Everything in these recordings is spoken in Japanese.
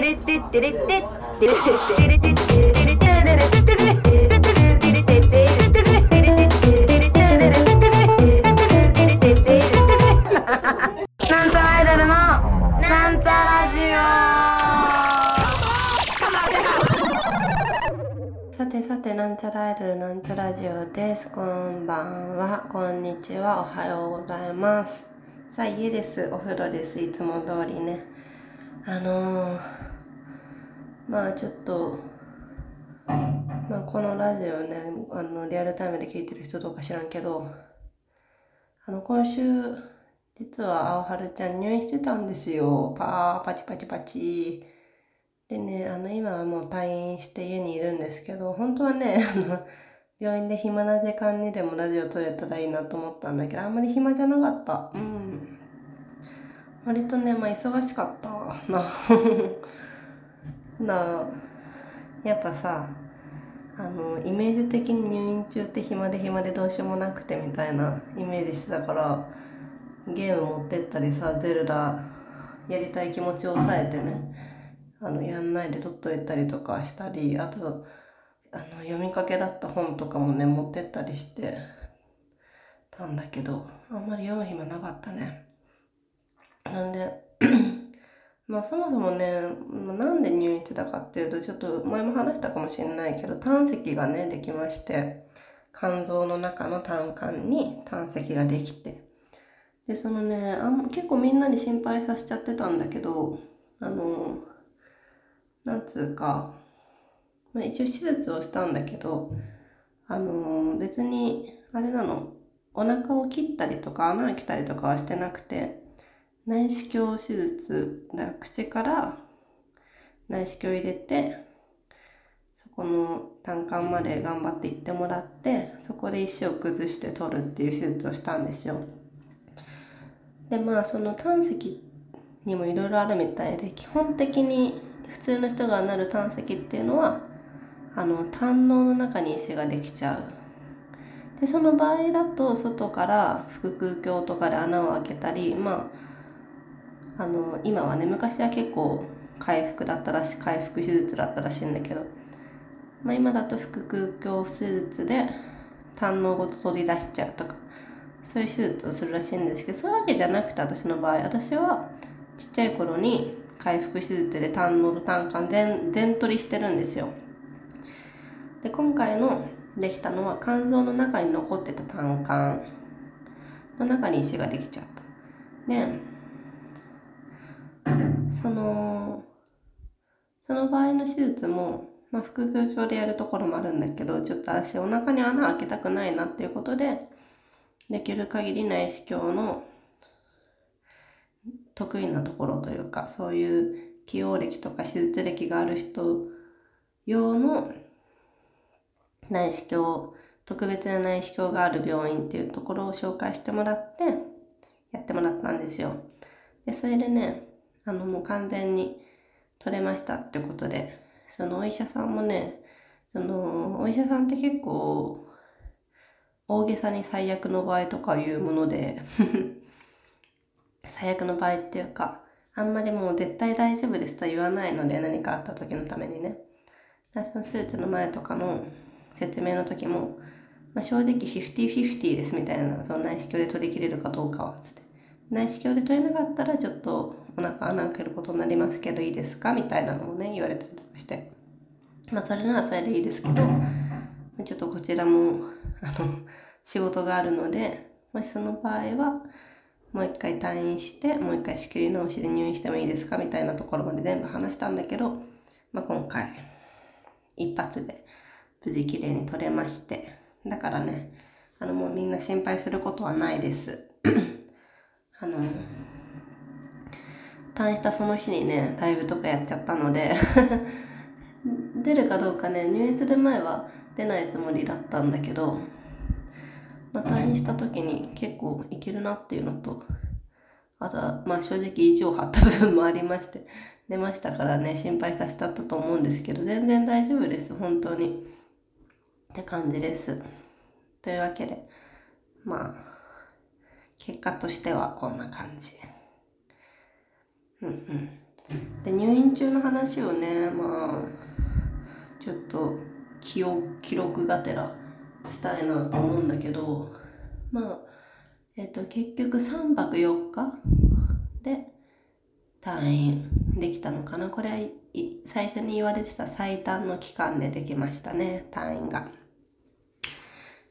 なんちゃらアイドルのなんちゃラジオさてさてなんちゃらアイドルなんちゃラジオです。こんばんは。こんにちは。おはようございます。さあ家です。お風呂です。いつも通りね。あのー、まあちょっとまあこのラジオねあのリアルタイムで聞いてる人どうか知らんけどあの今週実は青春ちゃん入院してたんですよ。パーパチパチパチ。でね、あの今はもう退院して家にいるんですけど、本当はね、あの、病院で暇な時間にでもラジオ撮れたらいいなと思ったんだけど、あんまり暇じゃなかった。うん。割とね、まあ忙しかったな。なやっぱさ、あの、イメージ的に入院中って暇で暇でどうしようもなくてみたいなイメージしてたから、ゲーム持ってったりさゼルダやりたい気持ちを抑えてねあのやんないで取っといたりとかしたりあとあの読みかけだった本とかもね持ってったりしてたんだけどあんまり読む暇なかったね。なんでまあそもそもねなんで入院してたかっていうとちょっと前も話したかもしれないけど胆石がねできまして肝臓の中の胆管に胆石ができてでそのねあん結構みんなに心配させちゃってたんだけどあのなんつうか、まあ、一応手術をしたんだけどあの別にあれなのお腹を切ったりとか穴を開けたりとかはしてなくて内視鏡手術だ口から内視鏡入れてそこの胆管まで頑張って行ってもらってそこで石を崩して取るっていう手術をしたんですよ。でまあその胆石にもいろいろあるみたいで基本的に普通の人がなる胆石っていうのはあの胆のの中に石ができちゃうでその場合だと外から腹腔鏡とかで穴を開けたりまああの今はね昔は結構回復だったらしい回復手術だったらしいんだけど、まあ、今だと腹腔鏡手術で胆のごと取り出しちゃうとかそういう手術をするらしいんですけどそういうわけじゃなくて私の場合私はちっちゃい頃に回復手術で胆のと胆管全全取りしてるんですよ。で今回のできたのは肝臓の中に残ってた胆管の中に石ができちゃった。でそのその場合の手術も、まあ、腹腔鏡でやるところもあるんだけどちょっと私お腹に穴開けたくないなっていうことでできる限り内視鏡の得意なところというかそういう起用歴とか手術歴がある人用の内視鏡特別な内視鏡がある病院っていうところを紹介してもらってやってもらったんですよ。でそれでねあのもう完全に取れましたってことで。そのお医者さんもねそのお医者さんって結構大げさに最悪の場合とかいうもので 最悪の場合っていうかあんまりもう絶対大丈夫ですと言わないので何かあった時のためにね。私のスーツの前とかの説明の時も、まあ、正直50-50ですみたいなその内視鏡で取り切れるかどうかはつって。内視鏡で取れなかったらちょっとお腹穴開けることになりますけどいいですか？みたいなのをね言われたりとかして。まあそれならそれでいいですけどちょっとこちらもあの仕事があるのでもしその場合はもう一回退院してもう一回仕切り直しで入院してもいいですか？みたいなところまで全部話したんだけど、まあ、今回一発で無事きれいに取れまして。だからねあのもうみんな心配することはないです。あの退院したその日にねライブとかやっちゃったので 出るかどうかね入院する前は出ないつもりだったんだけどまあ、退院した時に結構いけるなっていうのと、あとは、まあ正直意地を張った部分もありまして、出ましたからね、心配させたと思うんですけど、全然大丈夫です、本当に。って感じです。というわけで、まあ、結果としてはこんな感じ。うんうん。で入院中の話をねまあちょっと記記録がてらしたいなと思うんだけどまあえっ、と結局3泊4日で退院できたのかなこれは最初に言われてた最短の期間でできましたね退院が。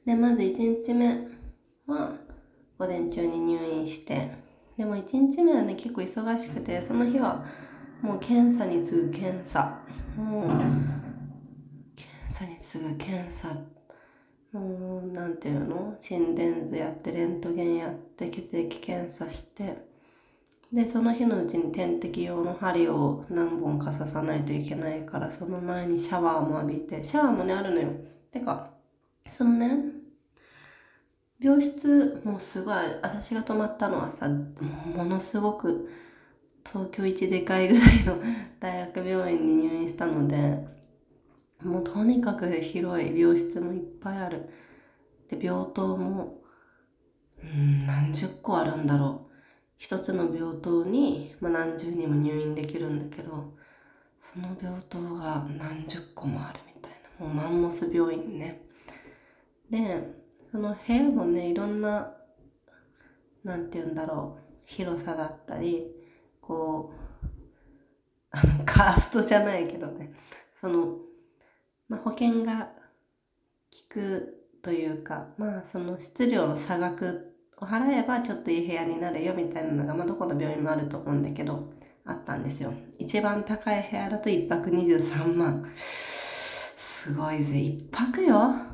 でまず1日目は午前中に入院してでも1日目はね結構忙しくてその日はもう検査に次ぐ検査。もう検査に次ぐ検査。もうなんていうの？心電図やってレントゲンやって血液検査して。でその日のうちに点滴用の針を何本か刺さないといけないからその前にシャワーも浴びて。シャワーもねあるのよ。てかそのね病室もすごい私が泊まったのはさものすごく東京一でかいぐらいの 大学病院に入院したのでもうとにかく広い病室もいっぱいある。で病棟もうん何十個あるんだろう。一つの病棟に、まあ、何十人も入院できるんだけどその病棟が何十個もあるみたいな。もうマンモス病院ね。でその部屋もねいろんななんて言うんだろう広さだったりこうあのカーストじゃないけどねその、まあ、保険が効くというかまあその質量の差額を払えばちょっといい部屋になるよみたいなのが、まあ、どこの病院もあると思うんだけどあったんですよ。一番高い部屋だと1泊23万。すごいぜ。1泊よ？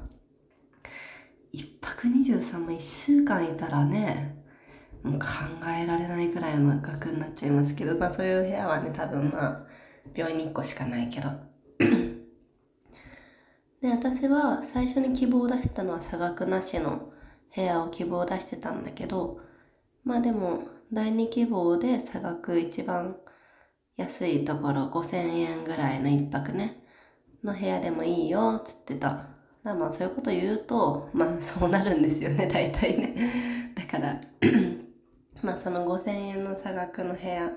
1泊23万1週間いたらねもう考えられないくらいの額になっちゃいますけど、まあそういう部屋はね、多分まあ、病院に1個しかないけど。で、私は最初に希望を出したのは差額なしの部屋を希望を出してたんだけど、まあでも、第2希望で差額一番安いところ5000円ぐらいの一泊ね、の部屋でもいいよ、つってた。だまあそういうこと言うと、まあそうなるんですよね、大体ね。だから まあその5000円の差額の部屋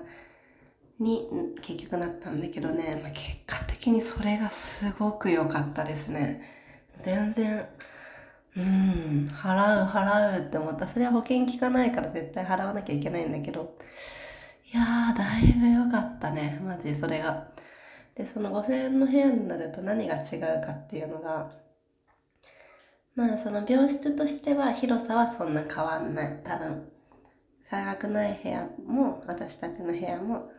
に結局なったんだけどね、まあ、結果的にそれがすごく良かったですね。全然うん、払う払うって思った。それは保険効かないから絶対払わなきゃいけないんだけど、いやー、だいぶ良かったね。マジそれが。で、その5000円の部屋になると何が違うかっていうのが、まあその病室としては広さはそんな変わんない。多分。差額ない部屋も、私たちの部屋も、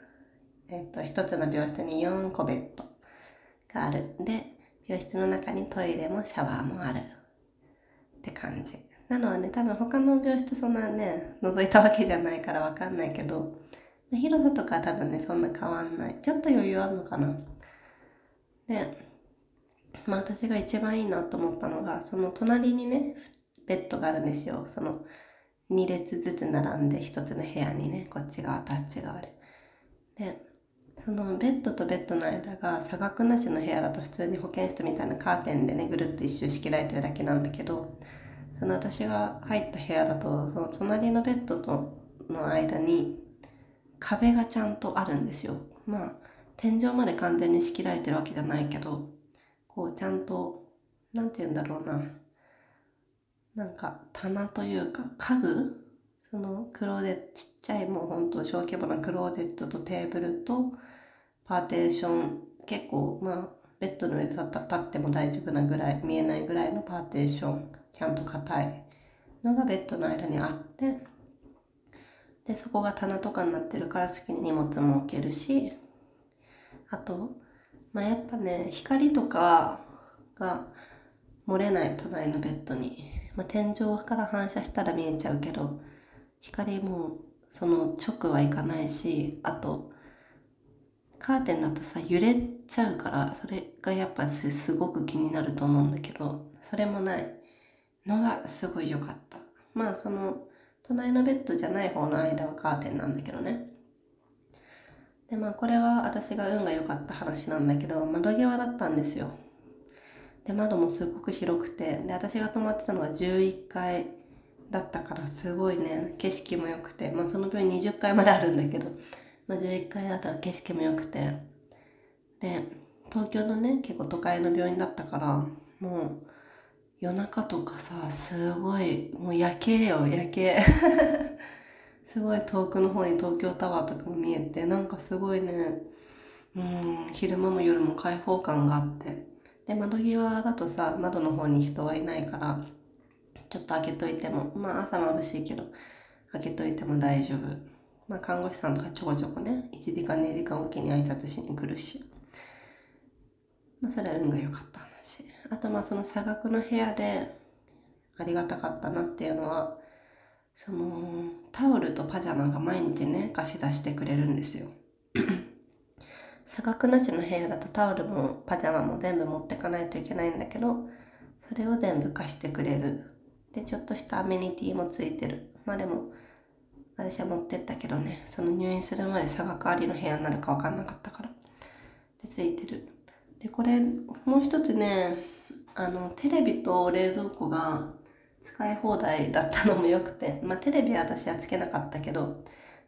えっと、一つの病室に4個ベッドがある。で、病室の中にトイレもシャワーもある。って感じなのはね多分他の病室そんなね覗いたわけじゃないからわかんないけど広さとかは多分ねそんな変わんないちょっと余裕あるのかなでまあ私が一番いいなと思ったのがその隣にねベッドがあるんですよ。その2列ずつ並んで1つの部屋にねこっち側とあっち側で。でそのベッドとベッドの間が差額なしの部屋だと普通に保健室みたいなカーテンでねぐるっと一周仕切られてるだけなんだけどその私が入った部屋だとその隣のベッドとの間に壁がちゃんとあるんですよ。まあ天井まで完全に仕切られてるわけじゃないけどこうちゃんと何て言うんだろうな。なんか棚というか家具？そのクローゼットちっちゃいもうほんと小規模なクローゼットとテーブルとパーテーション結構まあベッドの上で立っても大丈夫なぐらい見えないぐらいのパーテーションちゃんと硬いのがベッドの間にあってでそこが棚とかになってるから好きに荷物も置けるしあとまあやっぱね光とかが漏れない隣のベッドに、まあ、天井から反射したら見えちゃうけど光もその直はいかないしあとカーテンだとさ揺れちゃうからそれがやっぱすごく気になると思うんだけどそれもない。のがすごい良かった。まあその隣のベッドじゃない方の間はカーテンなんだけどね。でまあこれは私が運が良かった話なんだけど窓際だったんですよ。で窓もすごく広くてで私が泊まってたのが11階だったからすごいね景色も良くてまあその分20階まであるんだけどまあ、11階だったら景色も良くてで東京のね結構都会の病院だったからもう夜中とかさすごいもう夜景よ夜景。すごい遠くの方に東京タワーとかも見えてなんかすごいねうん昼間も夜も開放感があって。で窓際だとさ窓の方に人はいないからちょっと開けといてもまあ朝眩しいけど開けといても大丈夫。まあ看護師さんとかちょこちょこね1時間2時間おきに挨拶しに来るし。まあそれは運が良かった話。あとまあその差額の部屋でありがたかったなっていうのはそのタオルとパジャマが毎日ね貸し出してくれるんですよ。差額なしの部屋だとタオルもパジャマも全部持ってかないといけないんだけどそれを全部貸してくれる。でちょっとしたアメニティもついてる。まあでも私は持ってったけどねその入院するまで差額ありの部屋になるか分かんなかったから。でついてる。でこれもう一つねあのテレビと冷蔵庫が使い放題だったのもよくて まあテレビは私はつけなかったけど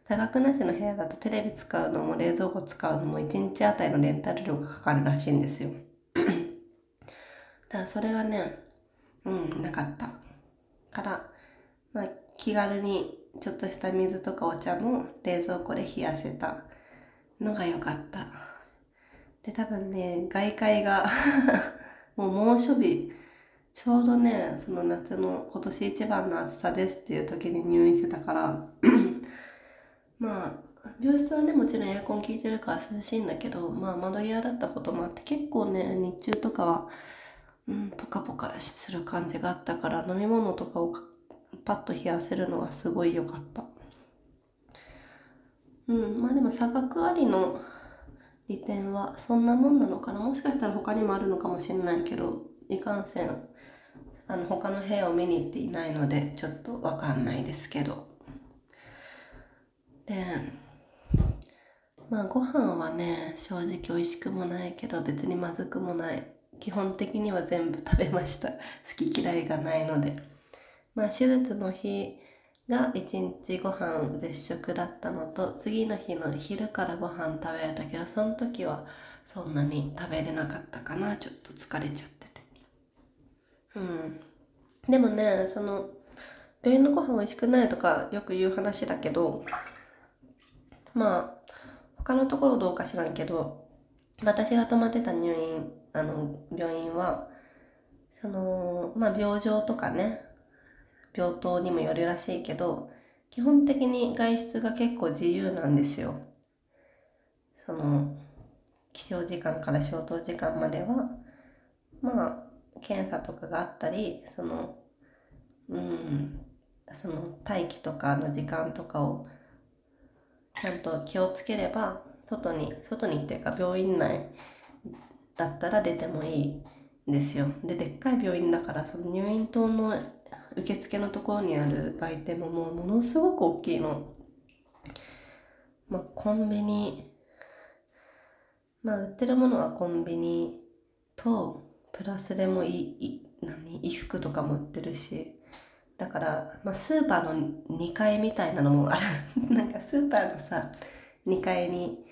多額なしの部屋だとテレビ使うのも冷蔵庫使うのも1日あたりのレンタル料がかかるらしいんですよ。だからそれがねうんなかった。から、まあ、気軽にちょっとした水とかお茶も冷蔵庫で冷やせたのが良かった。で多分ね外界が もう猛暑日ちょうどねその夏の今年一番の暑さですっていう時に入院してたから まあ病室はねもちろんエアコン効いてるから涼しいんだけどまあ窓際だったこともあって結構ね日中とかはうんポカポカする感じがあったから飲み物とかをパッと冷やせるのはすごい良かった。うんまあでも差額ありの利点はそんなもんなのかな。もしかしたら他にもあるのかもしれないけど。いかんせんあの他の部屋を見に行っていないのでちょっとわかんないですけど。でまあご飯はね正直美味しくもないけど別にまずくもない。基本的には全部食べました。好き嫌いがないので。まあ手術の日が1日ご飯絶食だったのと次の日の昼からご飯食べれたけどその時はそんなに食べれなかったかな。ちょっと疲れちゃって。うん。でもねその病院のご飯美味しくないとかよく言う話だけどまあ他のところどうか知らんけど私が泊まってた入院あの病院はそのまあ病状とかね病棟にもよるらしいけど基本的に外出が結構自由なんですよ。その起床時間から消灯時間までは。まあ検査とかがあったりそのうんその待機とかの時間とかをちゃんと気をつければ外に外にっていうか病院内だったら出てもいいんですよ。ででっかい病院だからその入院棟の受付のところにある売店ももうものすごく大きいの。まあコンビニ。まあ売ってるものはコンビニとプラスでもいい何？衣服とかも売ってるし。だから、まあ、スーパーの2階みたいなのもある。なんかスーパーのさ2階に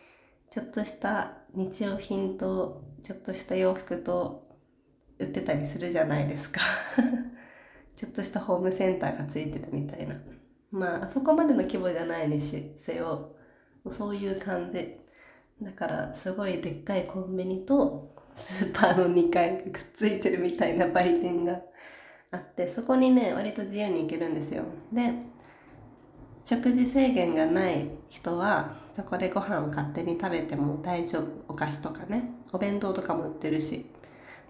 ちょっとした日用品とちょっとした洋服と売ってたりするじゃないですか。ちょっとしたホームセンターがついてるみたいな。まああそこまでの規模じゃないにせよそういう感じ。だからすごいでっかいコンビニとスーパーの2階がくっついてるみたいな売店があってそこにね割と自由に行けるんですよ。で食事制限がない人はそこでご飯を勝手に食べても大丈夫。お菓子とかね。お弁当とかも売ってるし。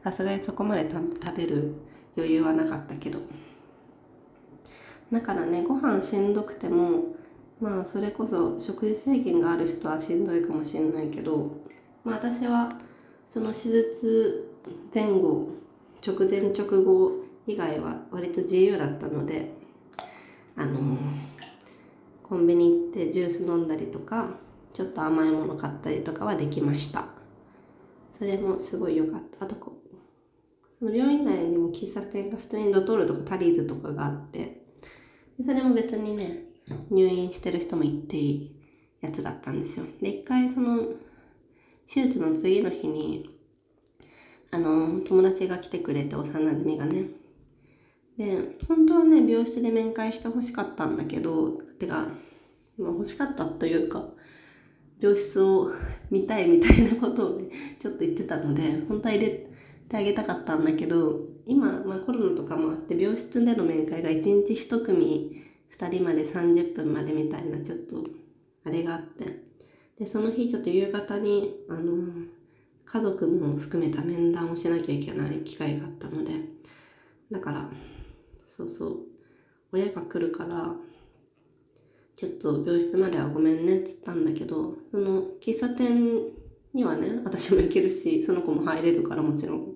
さすがにそこまで食べる余裕はなかったけど。だからねご飯しんどくてもまあそれこそ食事制限がある人はしんどいかもしれないけど、まあ、私はその手術前後直前直後以外は割と自由だったのであの、コンビニ行ってジュース飲んだりとかちょっと甘いもの買ったりとかはできましたそれもすごい良かったあとこその病院内にも喫茶店が普通にドトールとかタリーズとかがあってそれも別にね入院してる人も行っていいやつだったんですよ。で、一回その、手術の次の日に、あの、友達が来てくれて、幼馴染がね。で、本当はね、病室で面会してほしかったんだけど、てか、まあ、欲しかったというか、病室を見たいみたいなことをね、ちょっと言ってたので、本当は入れてあげたかったんだけど、今、まあ、コロナとかもあって病室での面会が1日1組2人まで30分までみたいなちょっとあれがあってでその日ちょっと夕方にあの家族も含めた面談をしなきゃいけない機会があったのでだからそうそう親が来るからちょっと病室まではごめんねっつったんだけどその喫茶店にはね私も行けるしその子も入れるからもちろん。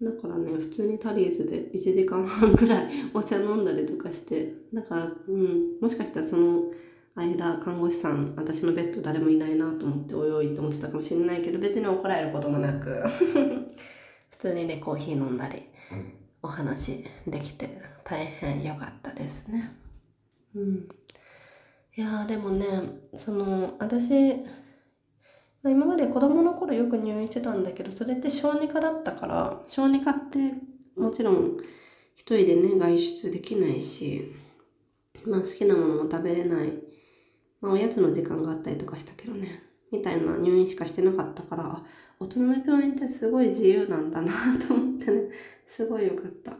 だからね、普通にタリーズで1時間半ぐらいお茶飲んだりとかして、だから、うん、もしかしたらその間、看護師さん、私のベッド誰もいないなと思っておいおいって思ってたかもしれないけど、別に怒られることもなく 普通にね、コーヒー飲んだり、お話できて、大変良かったですね。うん。いやでもね、その、私、今まで子供の頃よく入院してたんだけど、それって小児科だったから、小児科ってもちろん一人でね、外出できないし、まあ好きなものも食べれない、まあおやつの時間があったりとかしたけどね、みたいな入院しかしてなかったから、大人の病院ってすごい自由なんだなと思ってね、すごい良かった。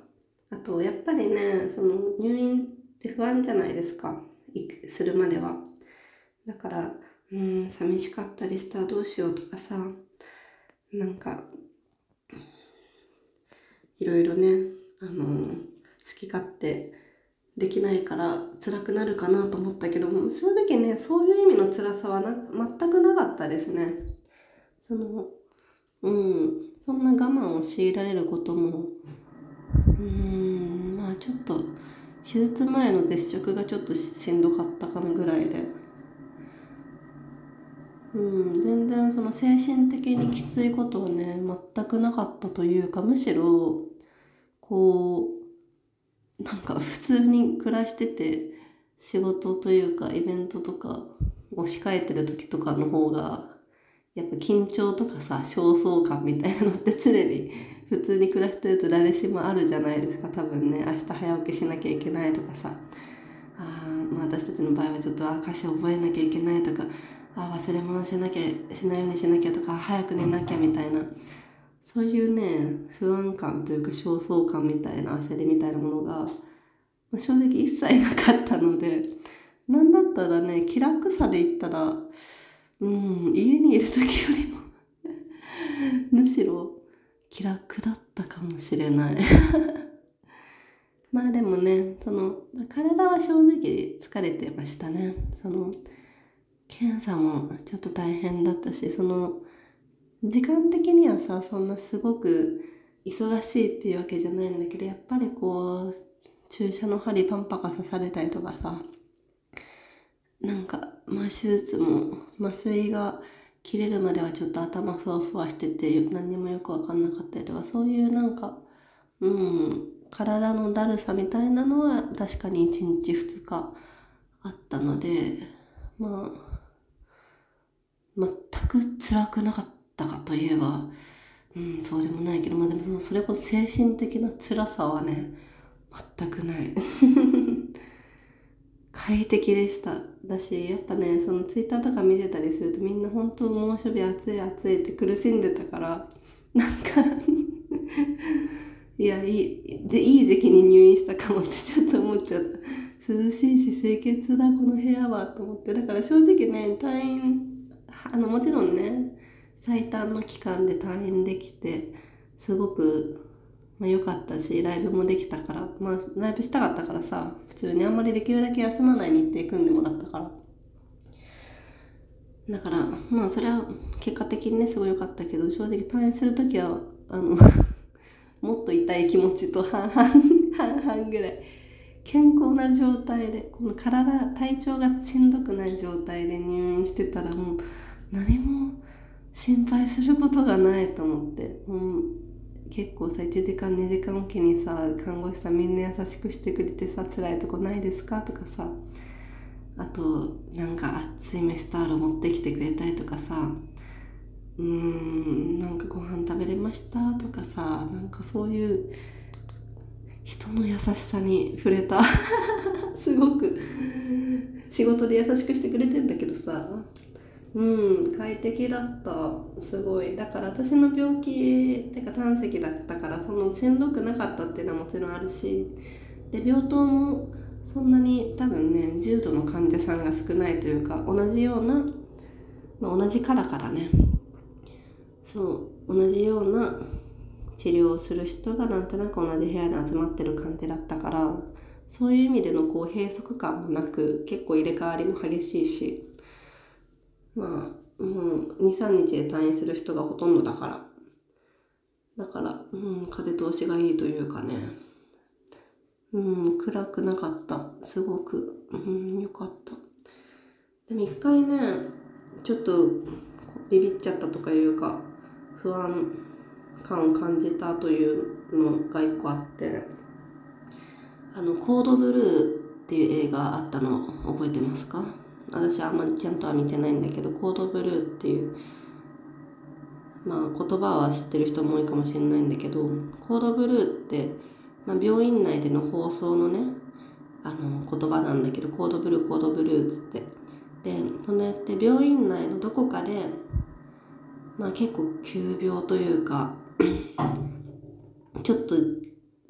あと、やっぱりね、その入院って不安じゃないですか、するまでは。だから、うん寂しかったりした。らどうしようとかさ。なんかいろいろねあの好き勝手できないから辛くなるかなと思ったけども正直ねそういう意味の辛さはな全くなかったですね。そのうんそんな我慢を強いられることもうんまあちょっと手術前の絶食がちょっとしんどかったかなぐらいで。うん、全然その精神的にきついことはね全くなかったというかむしろこうなんか普通に暮らしてて仕事というかイベントとかを控えてる時とかの方がやっぱ緊張とかさ焦燥感みたいなのって常に普通に暮らしてると誰しもあるじゃないですか。多分ね明日早起きしなきゃいけないとかさ。あ、まあ、私たちの場合はちょっと歌詞覚えなきゃいけないとか。あ忘れ物しなきゃしないようにしなきゃとか。早く寝なきゃみたいな。そういうね不安感というか焦燥感みたいな焦りみたいなものが、ま、正直一切なかったのでなんだったらね気楽さで言ったらうん家にいる時よりも むしろ気楽だったかもしれない。まあでもねその体は正直疲れてましたね。その検査もちょっと大変だったしその時間的にはさそんなすごく忙しいっていうわけじゃないんだけどやっぱりこう注射の針パンパカ刺されたりとかさなんかまあ手術も麻酔が切れるまではちょっと頭ふわふわしてて何にもよく分かんなかったりとかそういうなんかうん体のだるさみたいなのは確かに1日2日あったのでまあ全く辛くなかった。たかといえば、うん、そうでもないけど、まあでもそれこそ精神的な辛さはね、全くない。快適でした。だし、やっぱね、そのツイッターとか見てたりするとみんな本当猛暑日暑い暑いって苦しんでたから、なんか いや、いい、で、いい時期に入院したかもってちょっと思っちゃった。涼しいし清潔だ、この部屋は、と思って。だから正直ね、退院あのもちろんね最短の期間で退院できてすごくまあ、良かったしライブもできたからまあライブしたかったからさ普通にあんまりできるだけ休まない日程組んでもらったから。だからまあそれは結果的にねすごい良かったけど正直退院する時はあの もっと痛い気持ちと半々半々ぐらい。健康な状態でこの体体調がしんどくない状態で入院してたらもう何も心配することがないと思って、うん、結構さ1時間2時間おきにさ看護師さんみんな優しくしてくれてさ辛いとこないですかとかさ。あとなんか熱い飯タオル持ってきてくれたりとかさ。うーんなんかご飯食べれましたとかさ。なんかそういう人の優しさに触れた。すごく。仕事で優しくしてくれてんだけどさ。うん快適だった。すごい。だから私の病気ってか胆石だったからそのしんどくなかったっていうのはもちろんあるし。で病棟もそんなに多分ね重度の患者さんが少ないというか同じような、まあ、同じからからね。そう同じような治療をする人がなんとなく同じ部屋に集まってる感じだったからそういう意味でのこう閉塞感もなく結構入れ替わりも激しいし。まあもう23日で退院する人がほとんどだから。だからうん風通しがいいというかね。うん暗くなかった。すごく。うんよかった。でも一回ねちょっとビビっちゃったとかいうか不安感を感じたというのが一個あって。あの「コードブルー」っていう映画あったの覚えてますか？私あんまりちゃんとは見てないんだけど「コードブルー」っていうまあ言葉は知ってる人も多いかもしれないんだけど「コードブルー」ってまあ、病院内での放送のねあの言葉なんだけどコードブルーコードブルーっつって。でそのやって病院内のどこかでまあ結構急病というかちょっと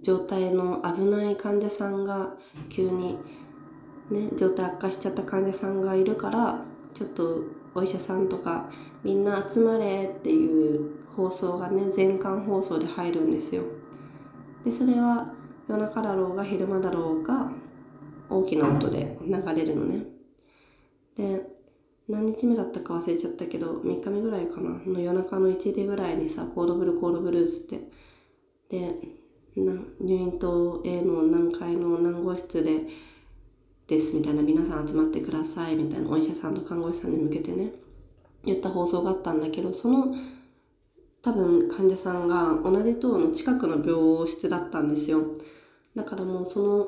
状態の危ない患者さんが急にね状態悪化しちゃった患者さんがいるからちょっとお医者さんとかみんな集まれっていう放送がね全館放送で入るんですよ。でそれは夜中だろうが昼間だろうが大きな音で流れるのね。で何日目だったか忘れちゃったけど3日目ぐらいかな。の夜中の1時ぐらいにさコードブルコードブルーズって。で入院棟 A の何階の何号室でですみたいな皆さん集まってくださいみたいなお医者さんと看護師さんに向けてね言った放送があったんだけどその多分患者さんが同じ棟の近くの病室だったんですよ。だからもうその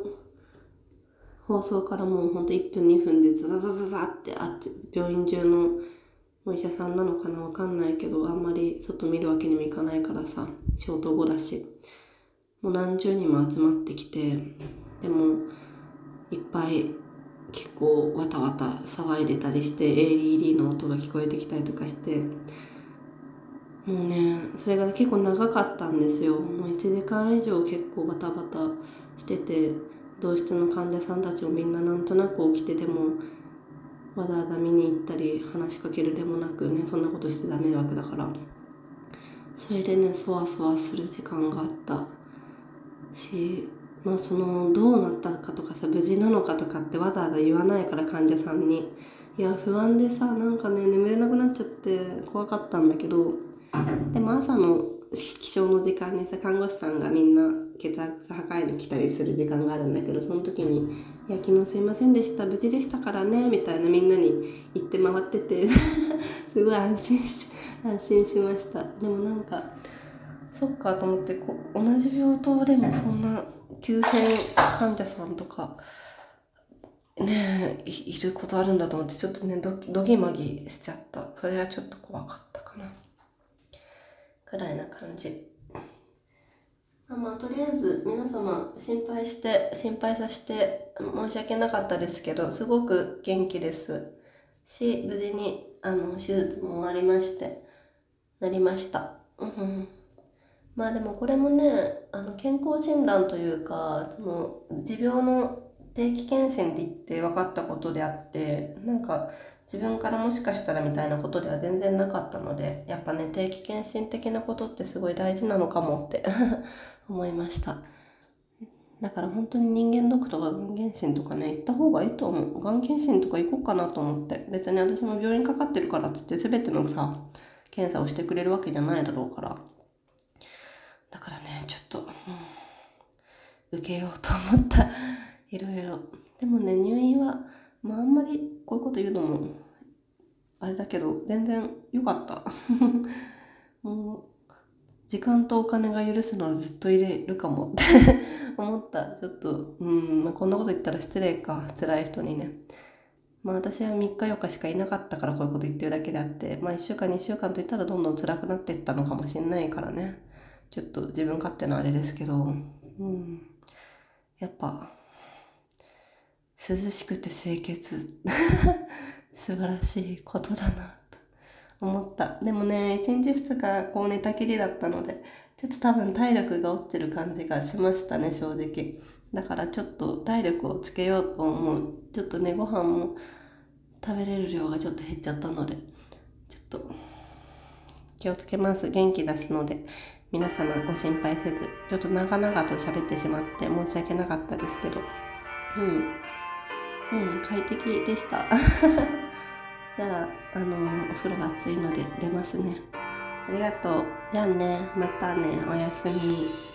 放送からもうほんと1分2分でザザザザザってあって病院中のお医者さんなのかなわかんないけどあんまり外見るわけにもいかないからさ仕事後だし。もう何十人も集まってきてでもいっぱい結構わたわた騒いでたりして ADD の音が聞こえてきたりとかして。もうねそれが結構長かったんですよ。もう1時間以上結構バタバタしてて同室の患者さんたちもみんななんとなく起きてでもわざわざ見に行ったり話しかけるでもなくねそんなことしてた迷惑だから。それでねそわそわする時間があったしまあそのどうなったかとかさ無事なのかとかってわざわざ言わないから患者さんに。いや不安でさなんかね眠れなくなっちゃって怖かったんだけど。でも朝の起床の時間にさ看護師さんがみんな血圧測りに来たりする時間があるんだけどその時に「いや昨日すいませんでした無事でしたからね」みたいなみんなに言って回ってて すごい安心し安心しました。でもなんかそっかと思ってこ同じ病棟でもそんな急変患者さんとかねいることあるんだと思ってちょっとねドドギマギしちゃった。それはちょっと怖かったかな。くらいな感じ。まあ、ま、とりあえず皆様心配して心配させて申し訳なかったですけどすごく元気です。し無事にあの手術も終わりましてなりました。うん。まあでもこれもねあの健康診断というかその持病の定期検診って言って分かったことであってなんか自分からもしかしたらみたいなことでは全然なかったのでやっぱね定期検診的なことってすごい大事なのかもって 思いました。だから本当に人間ドックとかがん検診とかね行った方がいいと思う。がん検診とか行こうかなと思って。別に私も病院かかってるからっつって全てのさ検査をしてくれるわけじゃないだろうから。だからねちょっと、うん、受けようと思った。いろいろ。でもね入院はまああんまりこういうこと言うのもあれだけど全然良かった。もう時間とお金が許すならずっと入れるかもって 思った。ちょっとうん、まあ、こんなこと言ったら失礼か。辛い人にね。まあ私は3日4日しかいなかったからこういうこと言ってるだけであって、まあ1週間2週間といったらどんどん辛くなっていったのかもしれないからね。ちょっと自分勝手なあれですけど、うん。やっぱ、涼しくて清潔。素晴らしいことだな、と思った。でもね、1日2日こう寝たきりだったので、ちょっと多分体力が落ちてる感じがしましたね、正直。だからちょっと体力をつけようと思う。ちょっとね、ご飯も食べれる量がちょっと減っちゃったので、ちょっと気をつけます。元気出すので、皆様ご心配せず、ちょっと長々と喋ってしまって申し訳なかったですけど、うん、うん、快適でした。じゃあ、あの、お風呂暑いので出ますね。ありがとう。じゃあね、またね、おやすみ。